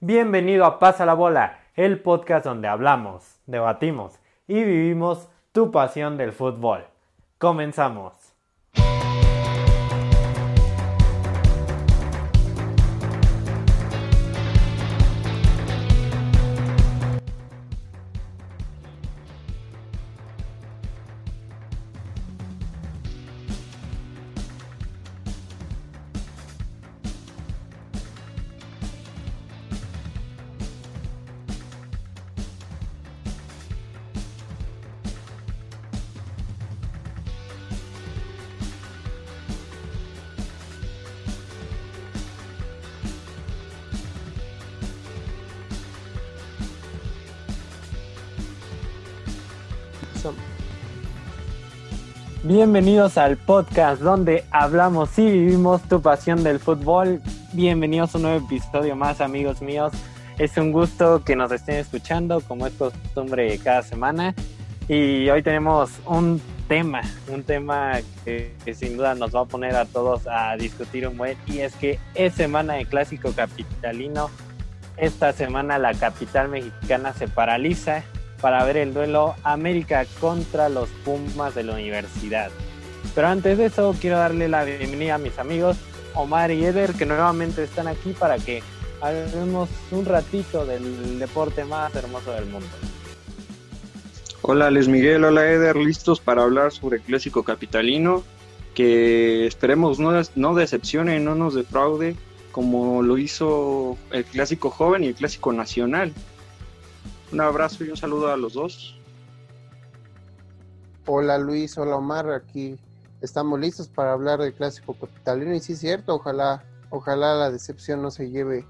Bienvenido a Pasa la Bola, el podcast donde hablamos, debatimos y vivimos tu pasión del fútbol. Comenzamos. Bienvenidos al podcast donde hablamos y vivimos tu pasión del fútbol. Bienvenidos a un nuevo episodio más, amigos míos. Es un gusto que nos estén escuchando, como es costumbre cada semana. Y hoy tenemos un tema, un tema que, sin duda nos va a poner a todos a discutir un buen. Y es que es semana de clásico capitalino. Esta semana la capital mexicana se paraliza para ver el duelo América contra los Pumas de la universidad. Pero antes de eso quiero darle la bienvenida a mis amigos Omar y Eder que nuevamente están aquí para que hablemos un ratito del deporte más hermoso del mundo. Hola Luis Miguel, hola Eder, listos para hablar sobre el clásico capitalino que esperemos no, no decepcione, no nos defraude como lo hizo el clásico joven y el clásico nacional. Un abrazo y un saludo a los dos. Hola Luis, hola Omar, aquí estamos listos para hablar del clásico capitalino y sí es cierto, ojalá, ojalá la decepción no se lleve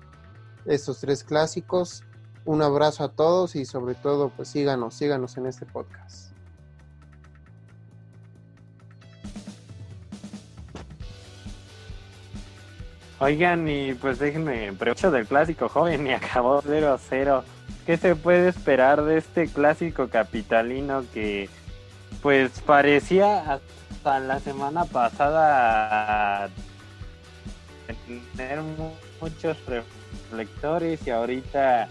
estos tres clásicos. Un abrazo a todos y sobre todo pues síganos, síganos en este podcast. Oigan, y pues déjenme, pero del clásico joven y acabó 0-0 ¿Qué se puede esperar de este clásico capitalino que pues parecía hasta la semana pasada tener muchos reflectores y ahorita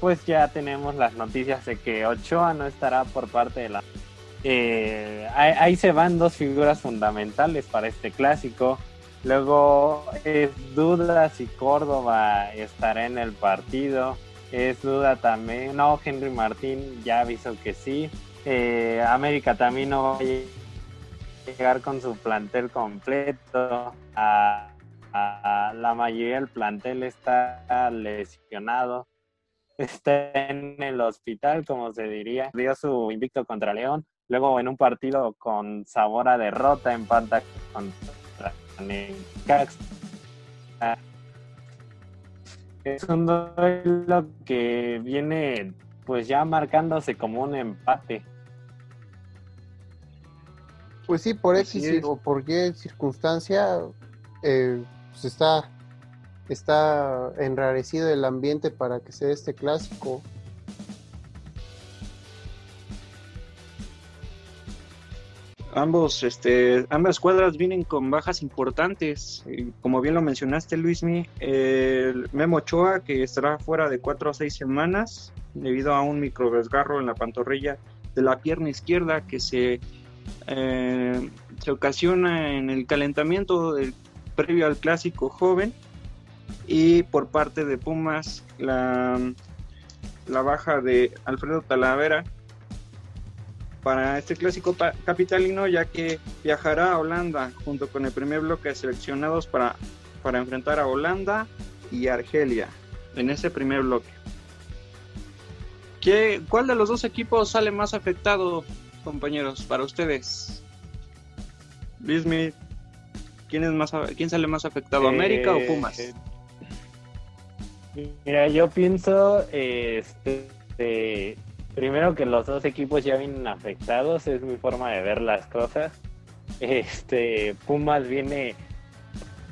pues ya tenemos las noticias de que Ochoa no estará por parte de la... Eh, ahí, se van dos figuras fundamentales para este clásico. Luego es duda si Córdoba estará en el partido es duda también. No, Henry Martín ya avisó que sí. Eh, América también no va a llegar con su plantel completo. A, la mayoría del plantel está lesionado. Está en el hospital, como se diría. Dio su invicto contra León. Luego en un partido con sabor a derrota, empata contra Necaxa es un duelo que viene pues ya marcándose como un empate. Pues sí, por X o por qué circunstancia eh, pues está, está enrarecido el ambiente para que sea este clásico. Ambos, este, ambas cuadras vienen con bajas importantes. Como bien lo mencionaste, Luismi, el Memo Ochoa, que estará fuera de cuatro a seis semanas debido a un micro desgarro en la pantorrilla de la pierna izquierda que se, eh, se ocasiona en el calentamiento del, previo al clásico joven. Y por parte de Pumas, la, la baja de Alfredo Talavera, para este clásico capitalino, ya que viajará a Holanda junto con el primer bloque de seleccionados para, para enfrentar a Holanda y Argelia en ese primer bloque. ¿Qué, ¿Cuál de los dos equipos sale más afectado, compañeros, para ustedes? Luis ¿quién, es más, ¿quién sale más afectado, América o Pumas? Eh, mira, yo pienso este, primero que los dos equipos ya vienen afectados, es mi forma de ver las cosas. Este, Pumas viene,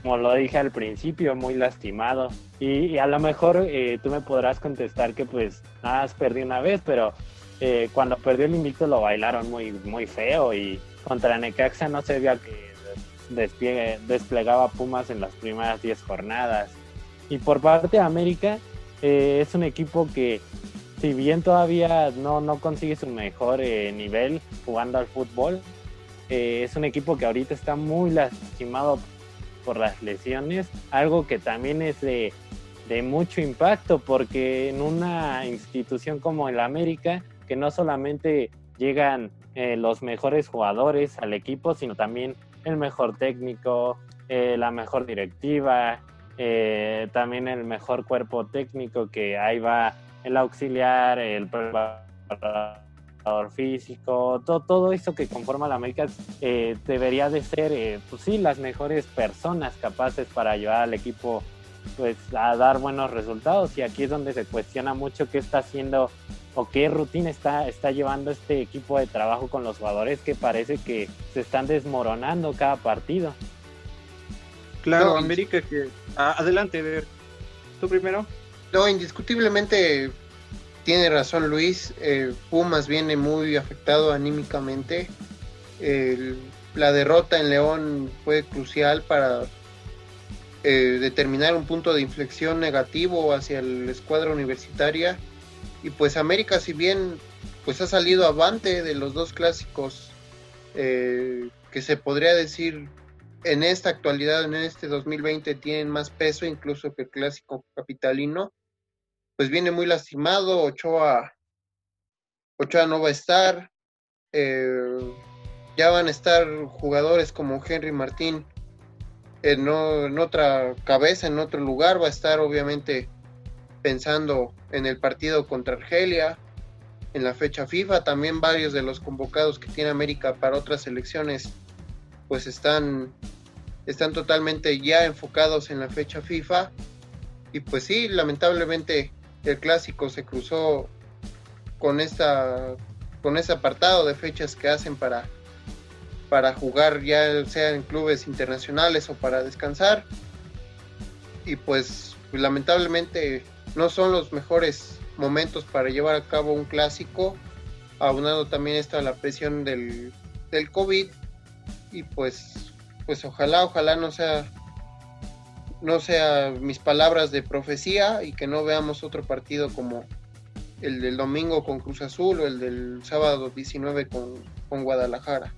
como lo dije al principio, muy lastimado. Y, a lo mejor eh, tú me podrás contestar que pues nada, has perdido una vez, pero eh, cuando perdió el invicto lo bailaron muy, muy feo y contra Necaxa no se veía que despliegue, desplegaba Pumas en las primeras 10 jornadas. Y por parte de América, Eh, es un equipo que, si bien todavía no, no consigue su mejor eh, nivel jugando al fútbol, eh, es un equipo que ahorita está muy lastimado por las lesiones, algo que también es de, de mucho impacto, porque en una institución como el América, que no solamente llegan los mejores jugadores al equipo, sino también el mejor técnico, la mejor directiva, eh, también el mejor cuerpo técnico que ahí va el auxiliar, el preparador físico, todo, todo eso que conforma la América eh, debería de ser, eh, pues sí, las mejores personas capaces para ayudar al equipo pues a dar buenos resultados y aquí es donde se cuestiona mucho qué está haciendo o qué rutina está, está llevando este equipo de trabajo con los jugadores que parece que se están desmoronando cada partido. Claro, América que... Ah, adelante, ver. ¿Tú primero? No, indiscutiblemente tiene razón Luis. Eh, Pumas viene muy afectado anímicamente. la derrota en León fue crucial para eh, determinar un punto de inflexión negativo hacia la escuadra universitaria. Y pues América, si bien pues ha salido avante de los dos clásicos eh, que se podría decir en esta actualidad, en este 2020, tienen más peso incluso que el clásico capitalino, pues viene muy lastimado, Ochoa, Ochoa no va a estar, eh, ya van a estar jugadores como Henry Martín en, en otra cabeza, en otro lugar, va a estar obviamente pensando en el partido contra Argelia, en la fecha FIFA, también varios de los convocados que tiene América para otras elecciones pues están están totalmente ya enfocados en la fecha FIFA. Y pues sí, lamentablemente el clásico se cruzó con esta con ese apartado de fechas que hacen para para jugar ya sea en clubes internacionales o para descansar. Y pues, lamentablemente no son los mejores momentos para llevar a cabo un clásico, aunado también está la presión del, del COVID y pues pues ojalá, ojalá no sea no sea mis palabras de profecía y que no veamos otro partido como el del domingo con Cruz Azul o el del sábado 19 con, Guadalajara.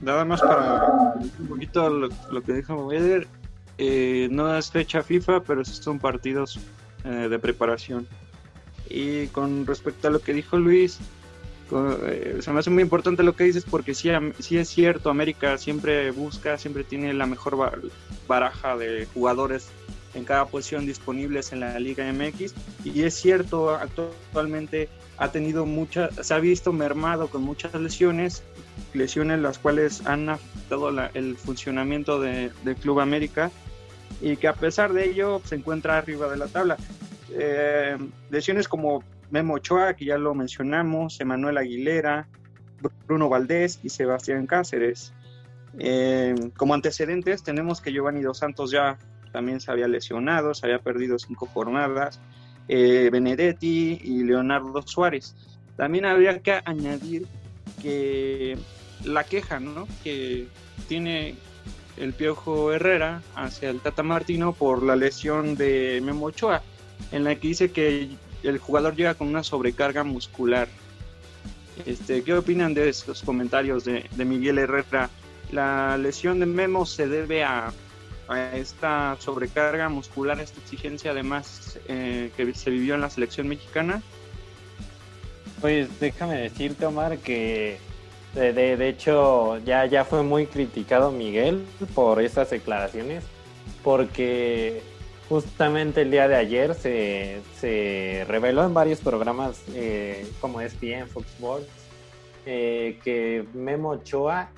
Nada más para un poquito lo, que dijo Weder, eh, no es fecha FIFA, pero son partidos eh, de preparación. Y con respecto a lo que dijo Luis, se me hace muy importante lo que dices porque sí, sí es cierto, América siempre busca, siempre tiene la mejor baraja de jugadores en cada posición disponibles en la Liga MX y es cierto, actualmente ha tenido muchas, se ha visto mermado con muchas lesiones, lesiones las cuales han afectado el funcionamiento de, del Club América y que a pesar de ello se encuentra arriba de la tabla. Eh, lesiones como Memo Ochoa, que ya lo mencionamos, Emanuel Aguilera, Bruno Valdés y Sebastián Cáceres. Eh, como antecedentes tenemos que Giovanni Dos Santos ya también se había lesionado, se había perdido cinco jornadas, eh, Benedetti y Leonardo Suárez. También habría que añadir que la queja ¿no? que tiene el Piojo Herrera hacia el Tata Martino por la lesión de Memo Ochoa, en la que dice que el jugador llega con una sobrecarga muscular. Este, ¿Qué opinan de estos comentarios de, Miguel Herrera? ¿La lesión de Memo se debe a, esta sobrecarga muscular, esta exigencia además eh, que se vivió en la selección mexicana? Pues déjame decirte, Omar, que de, hecho ya, ya fue muy criticado Miguel por estas declaraciones, porque justamente el día de ayer se, reveló en varios programas eh, como ESPN, Fox Sports, eh, que Memo Ochoa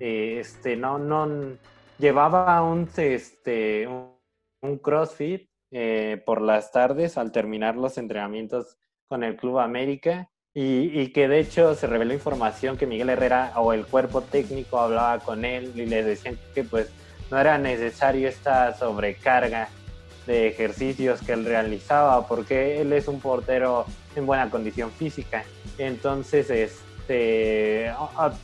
eh, este, no, no llevaba un, este, un, CrossFit por las tardes al terminar los entrenamientos con el Club América. Y, y, que de hecho se reveló información que Miguel Herrera o el cuerpo técnico hablaba con él y le decían que pues no era necesario esta sobrecarga de ejercicios que él realizaba, porque él es un portero en buena condición física. Entonces, este,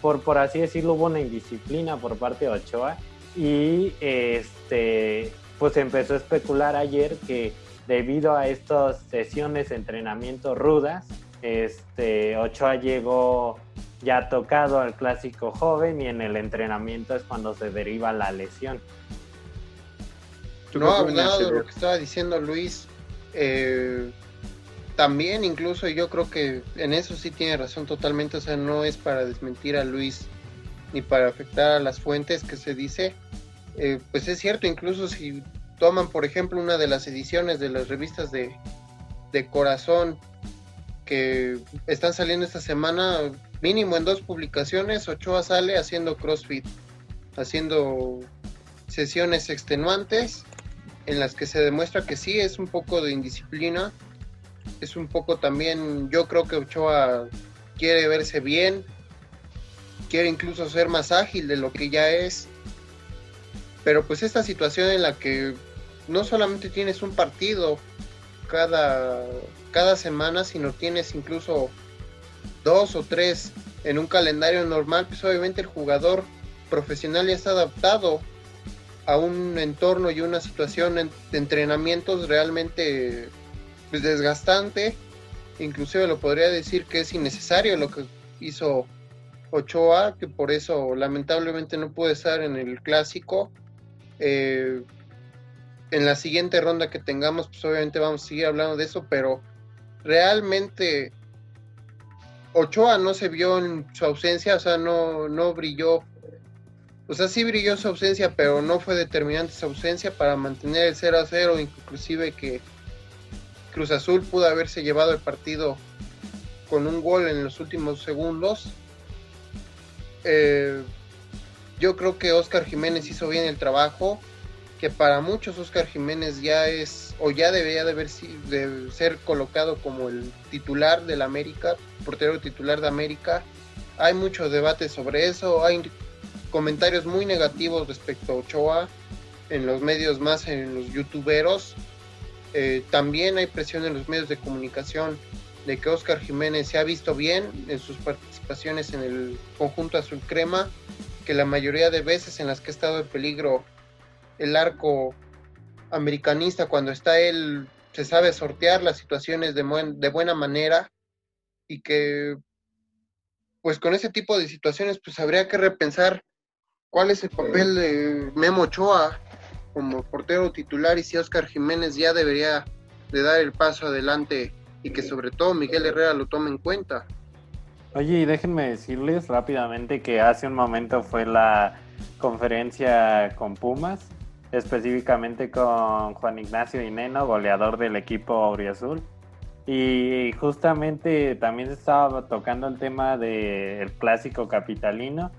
por, por así decirlo, hubo una indisciplina por parte de Ochoa y este, pues empezó a especular ayer que debido a estas sesiones de entrenamiento rudas, este, Ochoa llegó ya tocado al clásico joven y en el entrenamiento es cuando se deriva la lesión. No ha hablado de lo que estaba diciendo Luis. Eh, también incluso yo creo que en eso sí tiene razón totalmente, o sea, no es para desmentir a Luis ni para afectar a las fuentes que se dice. Eh, pues es cierto, incluso si toman, por ejemplo, una de las ediciones de las revistas de, de Corazón que están saliendo esta semana, mínimo en dos publicaciones, Ochoa sale haciendo CrossFit, haciendo sesiones extenuantes en las que se demuestra que sí es un poco de indisciplina, es un poco también, yo creo que Ochoa quiere verse bien, quiere incluso ser más ágil de lo que ya es, pero pues esta situación en la que no solamente tienes un partido cada, cada semana, sino tienes incluso dos o tres en un calendario normal, pues obviamente el jugador profesional ya está adaptado a un entorno y una situación de entrenamientos realmente pues, desgastante. Inclusive lo podría decir que es innecesario lo que hizo Ochoa, que por eso lamentablemente no puede estar en el clásico. Eh, en la siguiente ronda que tengamos, pues obviamente vamos a seguir hablando de eso, pero realmente Ochoa no se vio en su ausencia, o sea, no, no brilló. O sea, sí brilló su ausencia, pero no fue determinante su ausencia para mantener el 0 a 0, inclusive que Cruz Azul pudo haberse llevado el partido con un gol en los últimos segundos. Eh, yo creo que Oscar Jiménez hizo bien el trabajo que para muchos Oscar Jiménez ya es o ya debería de, haber, de ser colocado como el titular del América, portero titular de América. Hay mucho debate sobre eso, hay comentarios muy negativos respecto a Ochoa en los medios más en los youtuberos. Eh, también hay presión en los medios de comunicación de que Oscar Jiménez se ha visto bien en sus participaciones en el conjunto azul crema, que la mayoría de veces en las que ha estado en peligro el arco americanista cuando está él se sabe sortear las situaciones de, de buena manera y que pues con ese tipo de situaciones pues habría que repensar cuál es el papel de Memo Ochoa como portero titular y si Oscar Jiménez ya debería de dar el paso adelante y que sobre todo Miguel Herrera lo tome en cuenta. Oye, y déjenme decirles rápidamente que hace un momento fue la conferencia con Pumas específicamente con Juan Ignacio Ineno, goleador del equipo Auriazul. Y justamente también se estaba tocando el tema del clásico capitalino.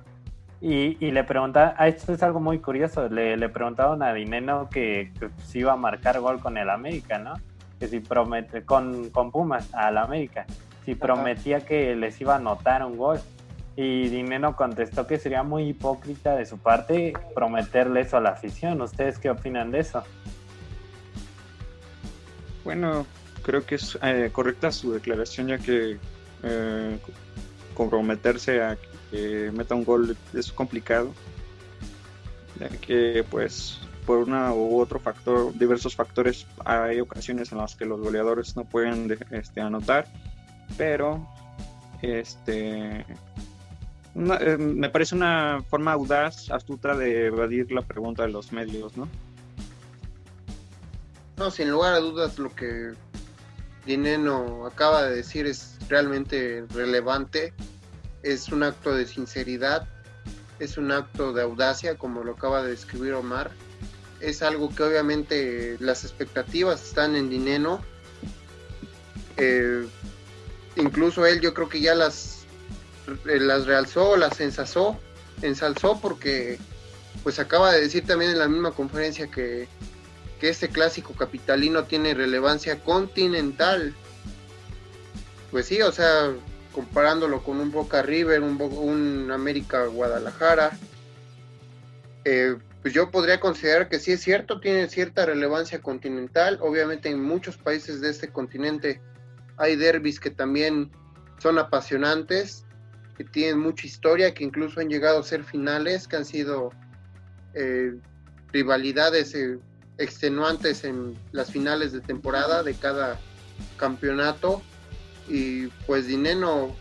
Y, le preguntaba, ah, esto es algo muy curioso, le, le preguntaron a Dineno que, si iba a marcar gol con el América, ¿no? Que si promete, con, con Pumas al América, si prometía que les iba a anotar un gol. Y Dineno contestó que sería muy hipócrita de su parte prometerle eso a la afición. ¿Ustedes qué opinan de eso? Bueno, creo que es eh, correcta su declaración, ya que eh, comprometerse a que meta un gol es complicado, ya que pues por una u otro factor, diversos factores, hay ocasiones en las que los goleadores no pueden este, anotar, pero este eh, me parece una forma audaz, astuta de evadir la pregunta de los medios, ¿no? No, sin lugar a dudas lo que Dineno acaba de decir es realmente relevante, es un acto de sinceridad, es un acto de audacia, como lo acaba de describir Omar, es algo que obviamente las expectativas están en Dineno, eh, incluso él yo creo que ya las eh, las realzó, las ensalzó, ensalzó porque pues acaba de decir también en la misma conferencia que, que este clásico capitalino tiene relevancia continental. Pues sí, o sea, comparándolo con un Boca River, un, un América Guadalajara, eh, pues yo podría considerar que sí es cierto, tiene cierta relevancia continental. Obviamente en muchos países de este continente hay derbis que también son apasionantes que tienen mucha historia, que incluso han llegado a ser finales, que han sido eh, rivalidades eh, extenuantes en las finales de temporada de cada campeonato y pues Dineno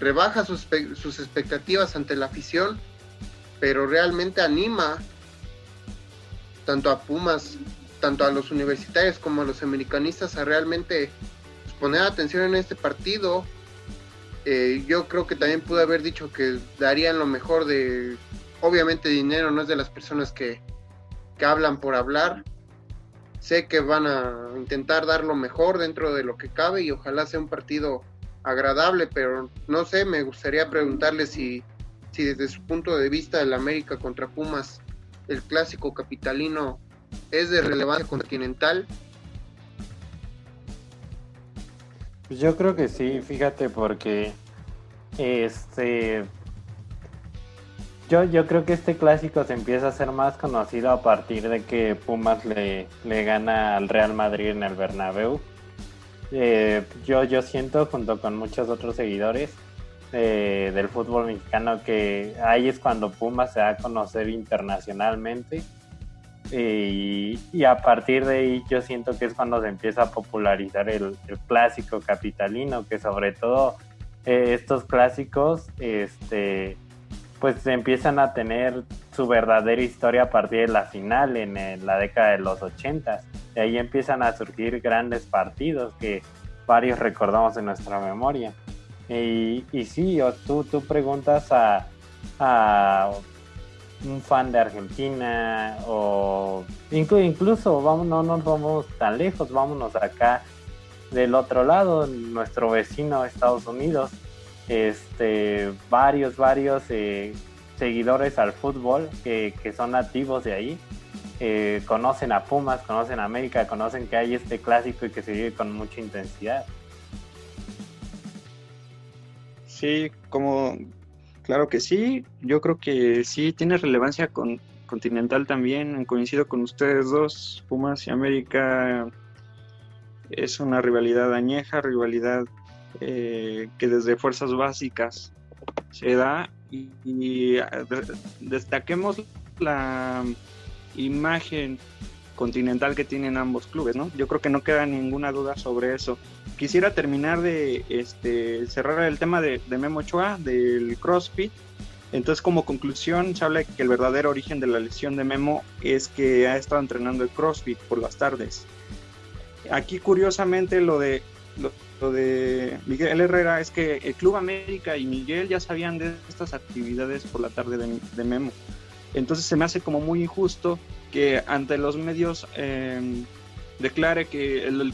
rebaja sus, expectativas ante la afición, pero realmente anima tanto a Pumas, tanto a los universitarios como a los americanistas a realmente pues, poner atención en este partido. Eh, yo creo que también pude haber dicho que darían lo mejor de, obviamente dinero no es de las personas que, que hablan por hablar. Sé que van a intentar dar lo mejor dentro de lo que cabe y ojalá sea un partido agradable, pero no sé, me gustaría preguntarle si, si desde su punto de vista el América contra Pumas, el clásico capitalino, es de relevancia continental. Pues yo creo que sí, fíjate, porque este yo, yo creo que este clásico se empieza a ser más conocido a partir de que Pumas le, le gana al Real Madrid en el Bernabéu. Eh, yo, yo siento, junto con muchos otros seguidores eh, del fútbol mexicano, que ahí es cuando Pumas se va a conocer internacionalmente. Y, y, a partir de ahí yo siento que es cuando se empieza a popularizar el, el clásico capitalino, que sobre todo eh, estos clásicos, este pues empiezan a tener su verdadera historia a partir de la final en, la década de los 80. De ahí empiezan a surgir grandes partidos que varios recordamos en nuestra memoria. Y, y sí, tú, tú preguntas a, a un fan de Argentina o incluso vamos, no nos vamos tan lejos, vámonos acá del otro lado, nuestro vecino Estados Unidos este, varios, varios eh, seguidores al fútbol que, son nativos de ahí. Eh, conocen a Pumas, conocen a América, conocen que hay este clásico y que se vive con mucha intensidad. Sí, como claro que sí, yo creo que sí tiene relevancia con continental también, coincido con ustedes dos, Pumas y América es una rivalidad añeja, rivalidad eh, que desde fuerzas básicas se da y, destaquemos la imagen continental que tienen ambos clubes, ¿no? Yo creo que no queda ninguna duda sobre eso. Quisiera terminar de este, cerrar el tema de, de Memo Ochoa, del CrossFit. Entonces, como conclusión, se habla que el verdadero origen de la lesión de Memo es que ha estado entrenando el CrossFit por las tardes. Aquí, curiosamente, lo de lo de Miguel Herrera es que el Club América y Miguel ya sabían de estas actividades por la tarde de, Memo. Entonces se me hace como muy injusto que ante los medios em, declare que el,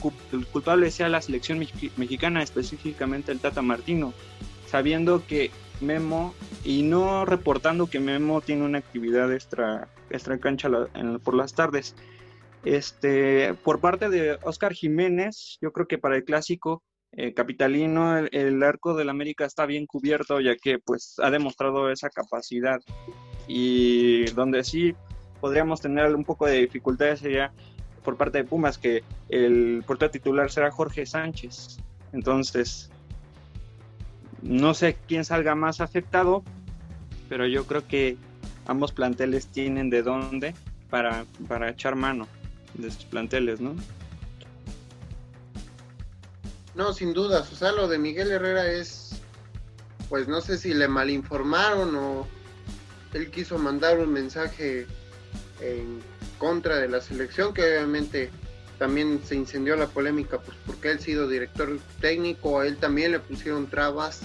culpable sea la selección mexicana, específicamente el Tata Martino, sabiendo que Memo y no reportando que Memo tiene una actividad extra, extra cancha por las tardes. Este, por parte de Oscar Jiménez, yo creo que para el clásico eh, capitalino, el, arco del América está bien cubierto, ya que pues ha demostrado esa capacidad. Y donde sí podríamos tener un poco de dificultades sería por parte de Pumas, que el portero titular será Jorge Sánchez. Entonces, no sé quién salga más afectado, pero yo creo que ambos planteles tienen de dónde para, para echar mano de sus planteles, ¿no? No, sin dudas. O sea, lo de Miguel Herrera es, pues no sé si le malinformaron o él quiso mandar un mensaje en contra de la selección, que obviamente también se incendió la polémica, pues porque él sido director técnico, a él también le pusieron trabas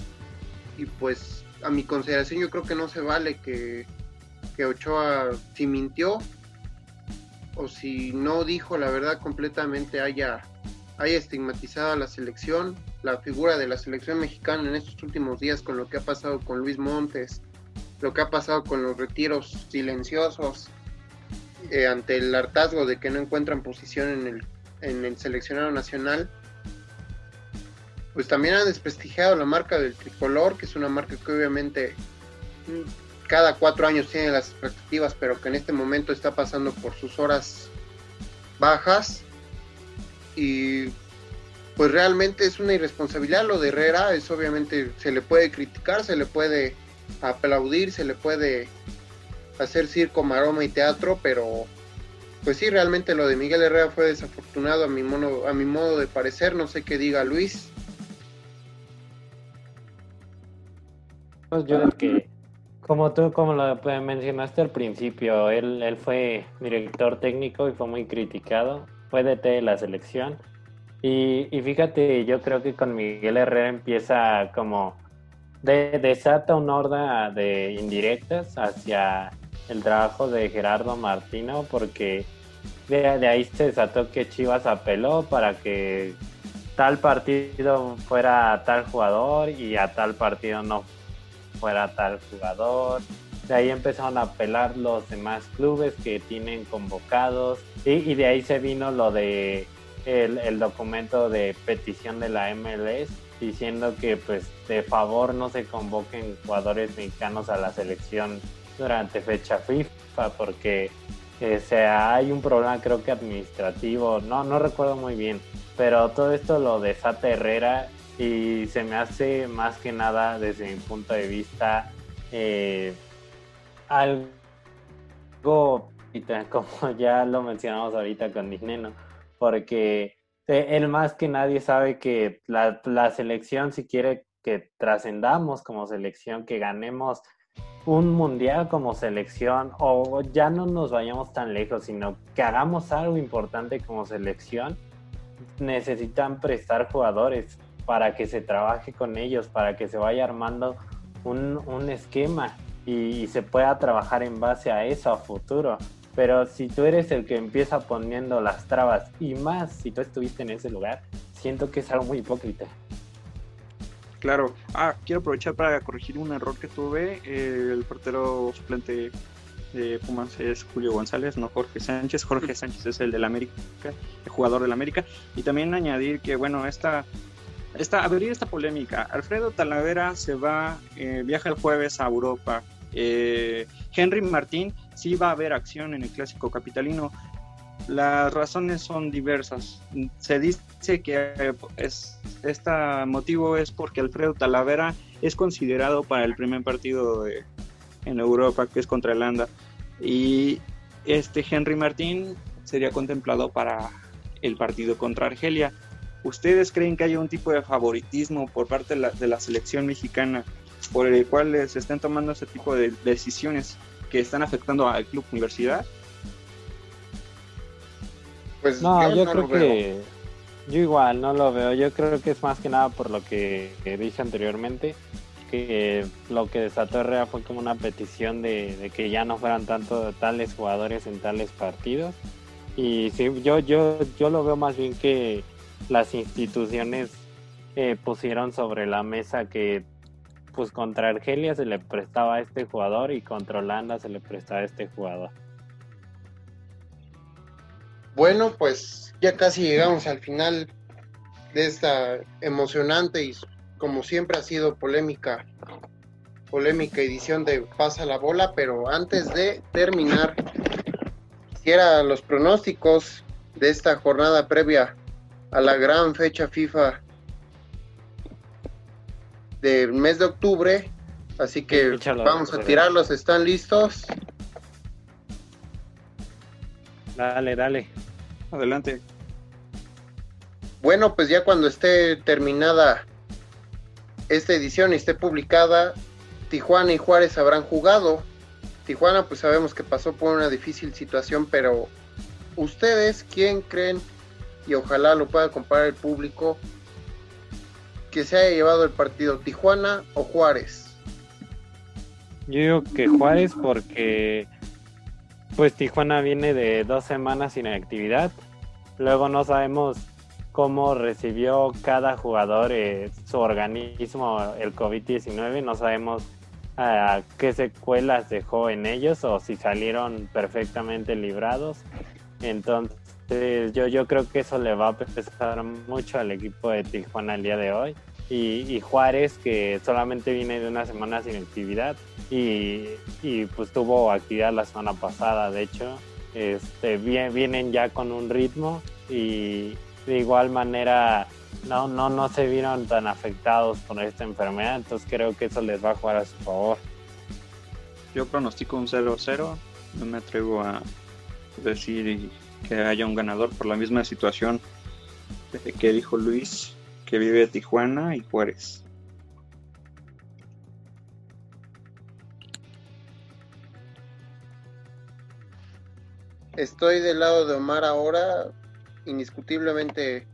y pues a mi consideración yo creo que no se vale que, que Ochoa si mintió o si no dijo la verdad completamente haya haya estigmatizado a la selección, la figura de la selección mexicana en estos últimos días con lo que ha pasado con Luis Montes, lo que ha pasado con los retiros silenciosos eh, ante el hartazgo de que no encuentran posición en el, en el seleccionado nacional, pues también han desprestigiado la marca del tricolor, que es una marca que obviamente cada cuatro años tiene las expectativas, pero que en este momento está pasando por sus horas bajas. Y pues realmente es una irresponsabilidad lo de Herrera, es obviamente se le puede criticar, se le puede aplaudir, se le puede hacer circo, maroma y teatro, pero pues sí, realmente lo de Miguel Herrera fue desafortunado a mi, mono, a mi modo de parecer, no sé qué diga Luis. Pues yo creo que, como tú, como lo mencionaste al principio, él, él fue director técnico y fue muy criticado, fue DT de la selección. Y, y fíjate, yo creo que con Miguel Herrera empieza como de, desata una horda de indirectas hacia el trabajo de Gerardo Martino porque de, ahí se desató que Chivas apeló para que tal partido fuera tal jugador y a tal partido no fuera tal jugador. De ahí empezaron a apelar los demás clubes que tienen convocados y, de ahí se vino lo de el, el, documento de petición de la MLS diciendo que pues de favor no se convoquen jugadores mexicanos a la selección durante fecha FIFA porque eh, sea, hay un problema creo que administrativo, no, no recuerdo muy bien, pero todo esto lo desata Herrera y se me hace más que nada desde mi punto de vista eh, algo como ya lo mencionamos ahorita con Disney, porque él más que nadie sabe que la, la selección si quiere que trascendamos como selección, que ganemos un mundial como selección o ya no nos vayamos tan lejos, sino que hagamos algo importante como selección, necesitan prestar jugadores para que se trabaje con ellos, para que se vaya armando un, un esquema y, se pueda trabajar en base a eso a futuro. Pero si tú eres el que empieza poniendo las trabas y más si tú estuviste en ese lugar, siento que es algo muy hipócrita. Claro. Ah, quiero aprovechar para corregir un error que tuve. el portero suplente de Pumas es Julio González, no Jorge Sánchez. Jorge Sánchez es el del América, el jugador del América. Y también añadir que, bueno, esta, esta abrir esta polémica. Alfredo Talavera se va, eh, viaja el jueves a Europa. Eh, Henry Martín sí va a haber acción en el clásico capitalino. Las razones son diversas. Se dice que es, este motivo es porque Alfredo Talavera es considerado para el primer partido en Europa, que es contra Holanda. Y este Henry Martín sería contemplado para el partido contra Argelia. ¿Ustedes creen que hay un tipo de favoritismo por parte de la, de la selección mexicana por el cual se están tomando ese tipo de decisiones que están afectando al club universidad? Pues no, yo, creo que yo igual no lo veo. Yo creo que es más que nada por lo que, dije anteriormente, que lo que desató Herrera fue como una petición de, que ya no fueran tanto tales jugadores en tales partidos. Y sí, yo, yo, yo lo veo más bien que las instituciones eh, pusieron sobre la mesa que pues contra Argelia se le prestaba a este jugador y contra Holanda se le prestaba a este jugador. Bueno, pues ya casi llegamos al final de esta emocionante y como siempre ha sido polémica polémica edición de Pasa la bola, pero antes de terminar quisiera los pronósticos de esta jornada previa a la gran fecha FIFA del mes de octubre, así que vamos a tirarlos, ¿están listos? Dale, dale. Adelante. Bueno, pues ya cuando esté terminada esta edición y esté publicada, Tijuana y Juárez habrán jugado. Tijuana pues sabemos que pasó por una difícil situación, pero ustedes, ¿quién creen? Y ojalá lo pueda comparar el público, que se haya llevado el partido Tijuana o Juárez. Yo digo que Juárez porque pues Tijuana viene de dos semanas sin actividad. Luego no sabemos cómo recibió cada jugador eh, su organismo el COVID-19. No sabemos uh, qué secuelas dejó en ellos o si salieron perfectamente librados. Entonces yo, yo creo que eso le va a pesar mucho al equipo de Tijuana el día de hoy. Y, Juárez, que solamente viene de una semana sin actividad y, pues tuvo actividad la semana pasada, de hecho, este, vienen ya con un ritmo y de igual manera no, no, no se vieron tan afectados por esta enfermedad, entonces creo que eso les va a jugar a su favor. Yo pronostico un 0-0, no me atrevo a, decir que haya un ganador por la misma situación que dijo Luis, que vive Tijuana y Juárez. Estoy del lado de Omar ahora. Indiscutiblemente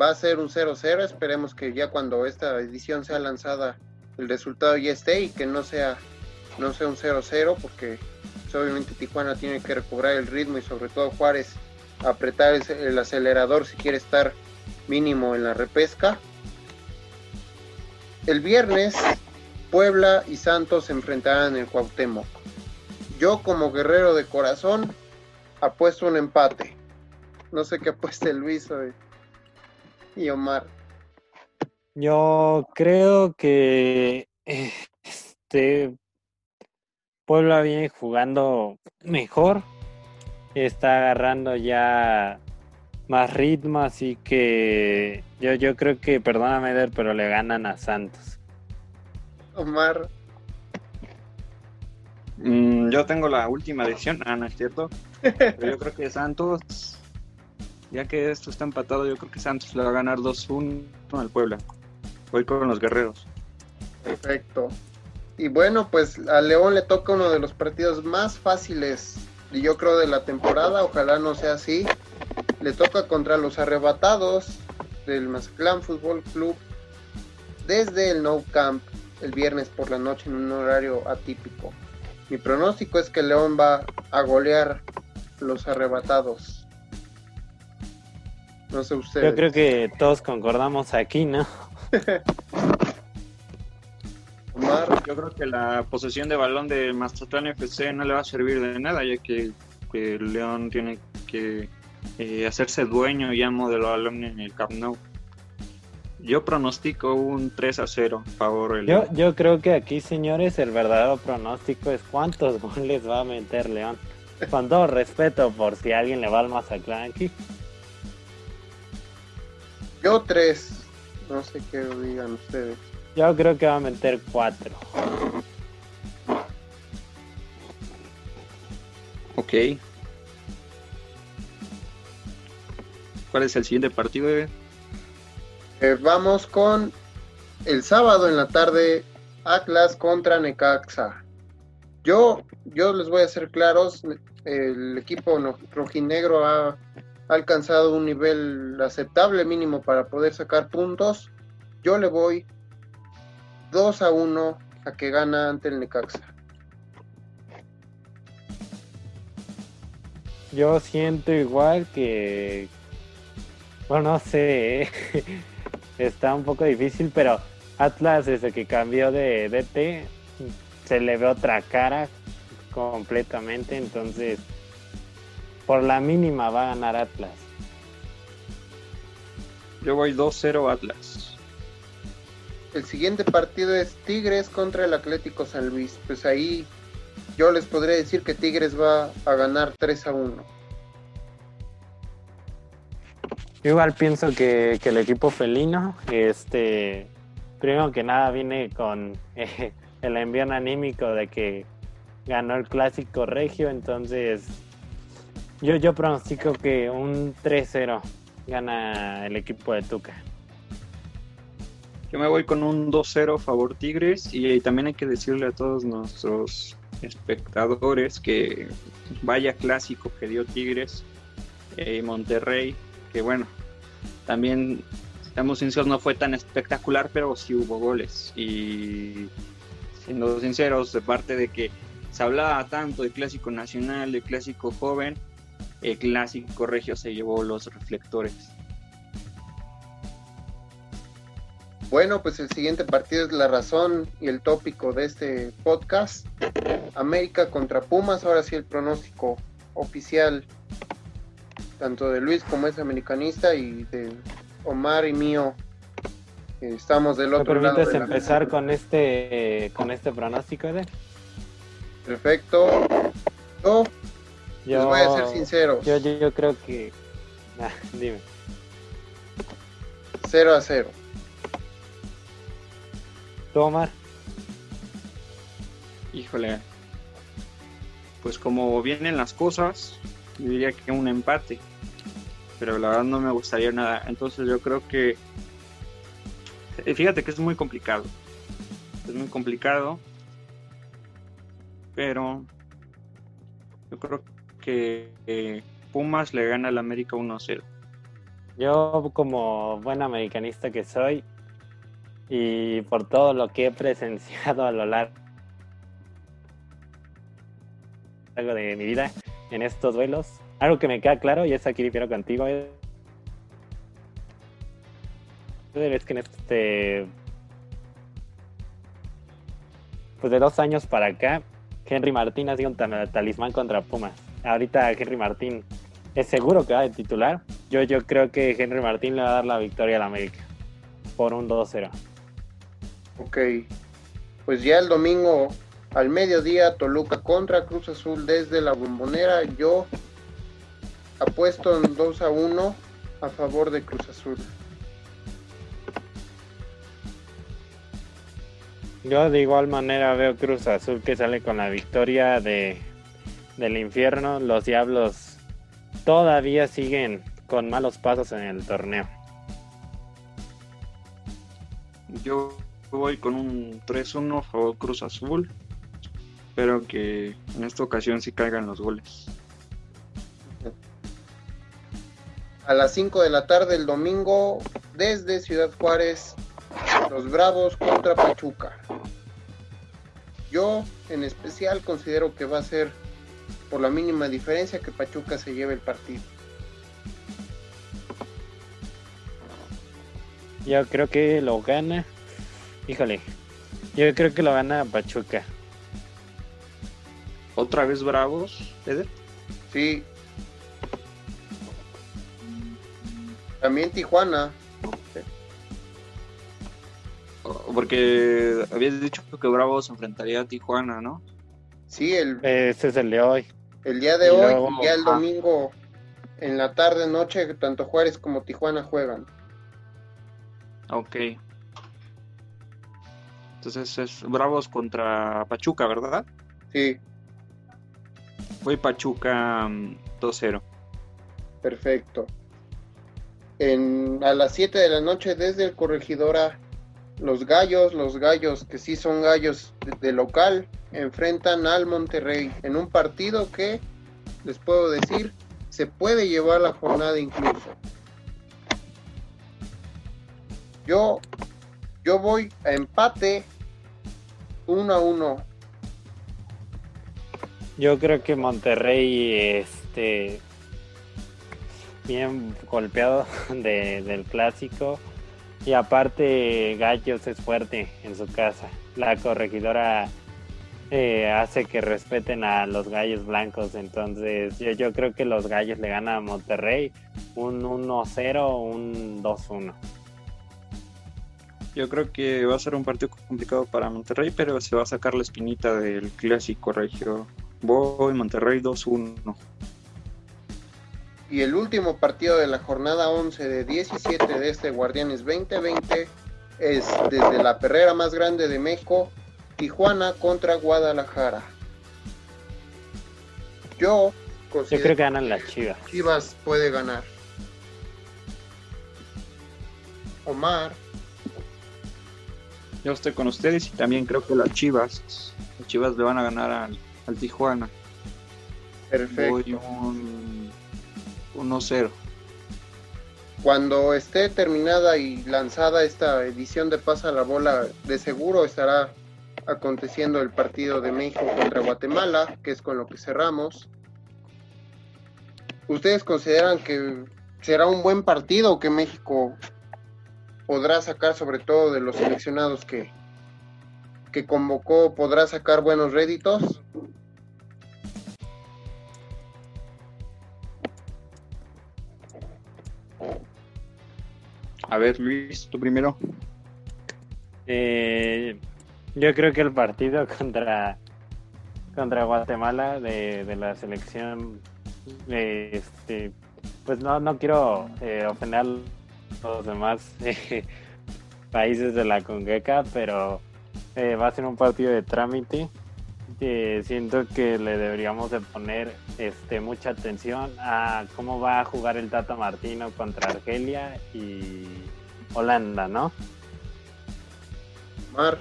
va a ser un 0-0. Esperemos que ya cuando esta edición sea lanzada el resultado ya esté y que no sea, no sea un 0-0 porque pues, obviamente Tijuana tiene que recobrar el ritmo y sobre todo Juárez apretar el, el acelerador si quiere estar mínimo en la repesca. El viernes Puebla y Santos se enfrentarán en el Cuauhtémoc. Yo como guerrero de corazón apuesto un empate. No sé qué apueste Luis y Omar. Yo creo que este Puebla viene jugando mejor. Está agarrando ya más ritmo, así que yo, yo creo que, perdóname, Eder, pero le ganan a Santos. Omar. Mm, yo tengo la última decisión. Ah, no es cierto. Pero yo creo que Santos, ya que esto está empatado, yo creo que Santos le va a ganar 2-1 al Puebla. Voy con los guerreros. Perfecto. Y bueno, pues a León le toca uno de los partidos más fáciles, y yo creo, de la temporada. Ojalá no sea así. Le toca contra los arrebatados del Mazatlán Fútbol Club desde el No Camp el viernes por la noche en un horario atípico. Mi pronóstico es que León va a golear los arrebatados. No sé ustedes. Yo creo que todos concordamos aquí, ¿no? Yo creo que la posesión de balón de Mazatlán FC no le va a servir de nada, ya que, que León tiene que eh, hacerse dueño y amo del balón en el Camp Nou. Yo pronostico un 3 a 0 a favor del Yo, yo creo que aquí, señores, el verdadero pronóstico es cuántos goles va a meter León. Con todo respeto por si alguien le va al Mazatlán aquí. yo tres. No sé qué digan ustedes. Yo creo que va a meter cuatro. Ok. ¿Cuál es el siguiente partido? Eve? Eh, vamos con el sábado en la tarde, Atlas contra Necaxa. Yo, yo les voy a ser claros, el equipo rojinegro ha alcanzado un nivel aceptable mínimo para poder sacar puntos. Yo le voy 2 a 1 a que gana ante el Necaxa. Yo siento igual que. Bueno, no sé. Está un poco difícil, pero Atlas, desde que cambió de DT, se le ve otra cara completamente. Entonces, por la mínima va a ganar Atlas. Yo voy 2-0 Atlas. El siguiente partido es Tigres contra el Atlético San Luis. Pues ahí yo les podría decir que Tigres va a ganar 3 a 1. Yo igual pienso que, el equipo felino, este, primero que nada viene con eh, el envío anímico de que ganó el clásico regio, entonces yo, yo pronostico que un 3-0 gana el equipo de Tuca. Yo me voy con un 2-0 favor Tigres y también hay que decirle a todos nuestros espectadores que vaya clásico que dio Tigres eh, y Monterrey, que bueno, también, estamos sinceros, no fue tan espectacular, pero sí hubo goles. Y siendo sinceros, de parte de que se hablaba tanto de clásico nacional, de clásico joven, el clásico regio se llevó los reflectores. Bueno, pues el siguiente partido es la razón y el tópico de este podcast. América contra Pumas, ahora sí el pronóstico oficial, tanto de Luis como es americanista y de Omar y mío. Estamos del ¿Me otro lado. permites de la empezar con este, con este pronóstico, Eder? Perfecto. Yo les Yo, voy a ser sinceros. yo, yo, yo creo que... Ah, dime. 0 a 0. ¿Tú, Omar? Híjole. Pues como vienen las cosas, yo diría que un empate, pero la verdad no me gustaría nada. Entonces yo creo que, eh, fíjate que es muy complicado, es muy complicado, pero yo creo que eh, Pumas le gana al América 1-0. Yo como buen americanista que soy y por todo lo que he presenciado a lo largo de mi vida en estos duelos, algo que me queda claro y es aquí difiero contigo es, que en este pues de dos años para acá Henry Martín ha sido un talismán contra Pumas. Ahorita Henry Martín es seguro que va de titular. Yo, yo creo que Henry Martín le va a dar la victoria al América por un 2-0. Ok, pues ya el domingo al mediodía Toluca contra Cruz Azul desde la bombonera. Yo apuesto en 2 a 1 a favor de Cruz Azul. Yo de igual manera veo Cruz Azul que sale con la victoria de, del infierno. Los Diablos todavía siguen con malos pasos en el torneo. Yo voy con un 3-1 favor Cruz Azul. Espero que en esta ocasión sí caigan los goles. A las 5 de la tarde el domingo, desde Ciudad Juárez, los Bravos contra Pachuca. Yo en especial considero que va a ser por la mínima diferencia que Pachuca se lleve el partido. Yo creo que lo gana. Híjole, yo creo que lo gana Pachuca. ¿Otra vez Bravos, Eder? Sí. También Tijuana. Porque habías dicho que Bravos enfrentaría a Tijuana, ¿no? Sí, el, Ese es el de hoy. el día de Y hoy luego- y ya el ah. domingo en la tarde noche tanto Juárez como Tijuana juegan. Ok. Entonces es Bravos contra Pachuca, ¿verdad? Sí, Voy Pachuca mm, 2-0. perfecto. En, a las 7 de la noche desde el Corregidora, los gallos, los gallos que sí son gallos de, de local, enfrentan al Monterrey en un partido que, les puedo decir, se puede llevar la jornada incluso. Yo, yo voy a empate 1 a 1. Yo creo que Monterrey, este, bien golpeado de- del clásico. Y aparte, Gallos es fuerte en su casa. La corregidora eh, hace que respeten a los gallos blancos. Entonces, yo, yo creo que los gallos le ganan a Monterrey un 1-0, un 2-1. Yo creo que va a ser un partido complicado para Monterrey, pero se va a sacar la espinita del clásico regio. Voy Monterrey 2-1. Y el último partido de la jornada 11 de 17 de este Guardianes 2020 es desde la perrera más grande de México, Tijuana contra Guadalajara. Yo Yo creo que ganan las chivas. Chivas puede ganar. Omar, Yo estoy con ustedes y también creo que las Chivas, las Chivas le van a ganar al, al Tijuana. perfecto. Voy un 1-0. Cuando esté terminada y lanzada esta edición de Pasa la Bola, de seguro estará aconteciendo el partido de México contra Guatemala, que es con lo que cerramos. ¿Ustedes consideran que será un buen partido que México podrá sacar, sobre todo de los seleccionados que, que convocó, podrá sacar buenos réditos? A ver, Luis, tú primero. Eh, yo creo que el partido contra contra Guatemala de, de la selección eh, este pues no no quiero eh, ofender los demás eh, países de la Congeca pero eh, va a ser un partido de trámite eh, siento que le deberíamos de poner este mucha atención a cómo va a jugar el Tata Martino contra Argelia y Holanda, ¿no? Mar.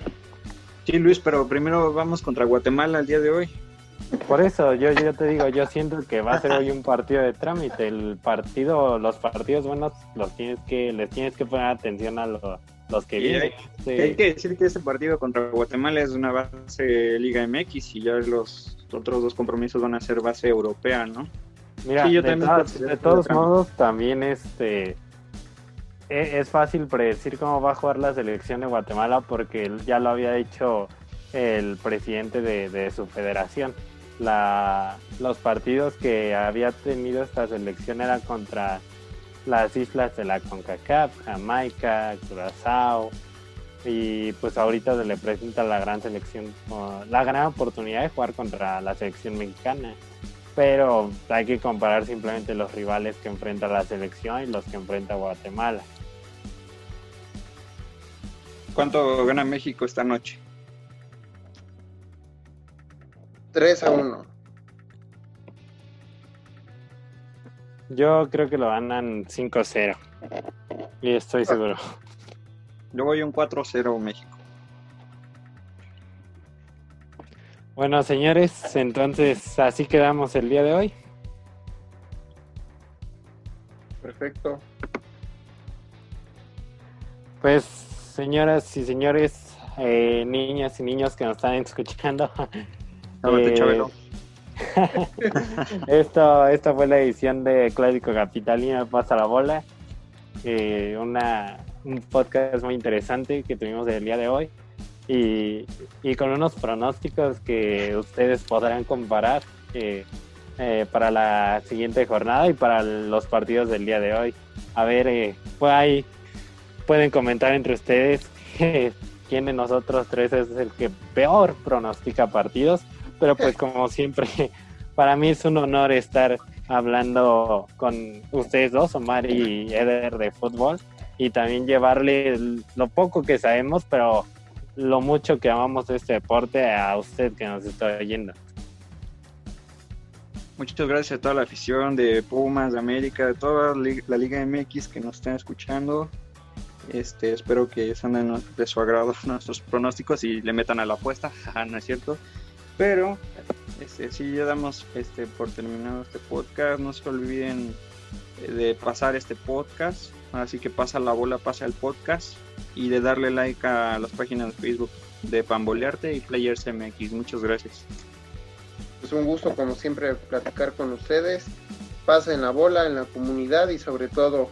Sí, Luis, pero primero vamos contra Guatemala el día de hoy. Por eso, yo, yo te digo, yo siento que va a ser hoy un partido de trámite. El partido, los partidos buenos, los tienes que, les tienes que poner atención a los que vienen. Hay, que decir que este partido contra Guatemala es una base Liga MX y ya los otros dos compromisos van a ser base europea, ¿no? Mira, de, todos modos, también este e, es fácil predecir cómo va a jugar la selección de Guatemala porque ya lo había dicho el presidente de su federación la, los partidos que había tenido esta selección eran contra las islas de la CONCACAF, Jamaica, Curazao, y pues ahorita se le presenta la gran selección, la gran oportunidad de jugar contra la selección mexicana. Pero hay que comparar simplemente los rivales que enfrenta la selección y los que enfrenta Guatemala. ¿Cuánto gana México esta noche? 3 a 1. Yo creo que lo ganan 5-0. Y estoy seguro. Yo voy un 4-0 México. Bueno, señores, entonces así quedamos el día de hoy. Perfecto. Pues, señoras y señores, eh, niñas y niños que nos están escuchando, eh, esto, esta fue la edición de Clásico Capitalino Pasa la Bola. Eh, una, un podcast muy interesante que tuvimos el día de hoy. Y, con unos pronósticos que ustedes podrán comparar eh, para la siguiente jornada y para los partidos del día de hoy. A ver, pues ahí pueden comentar entre ustedes quién de nosotros tres es el que peor pronostica partidos pero pues como siempre, para mí es un honor estar hablando con ustedes dos, Omar y Eder de fútbol, y también llevarle lo poco que sabemos, pero lo mucho que amamos este deporte a usted que nos está oyendo. Muchas gracias a toda la afición de Pumas, de América, de toda la Liga MX que nos están escuchando. Este, espero que sean de su agrado nuestros pronósticos y le metan a la apuesta, no es cierto. Pero este, si ya damos este, por terminado este podcast. No se olviden eh, de pasar este podcast. Así que pasa la bola, pasa el podcast. Y de darle like a las páginas de Facebook de Pambolearte y Players MX. Muchas gracias. Es un gusto, como siempre, platicar con ustedes. Pasen la bola en la comunidad y, sobre todo,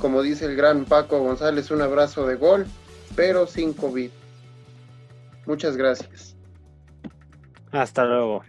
como dice el gran Paco González, un abrazo de gol, pero sin COVID. Muchas gracias. Hasta luego.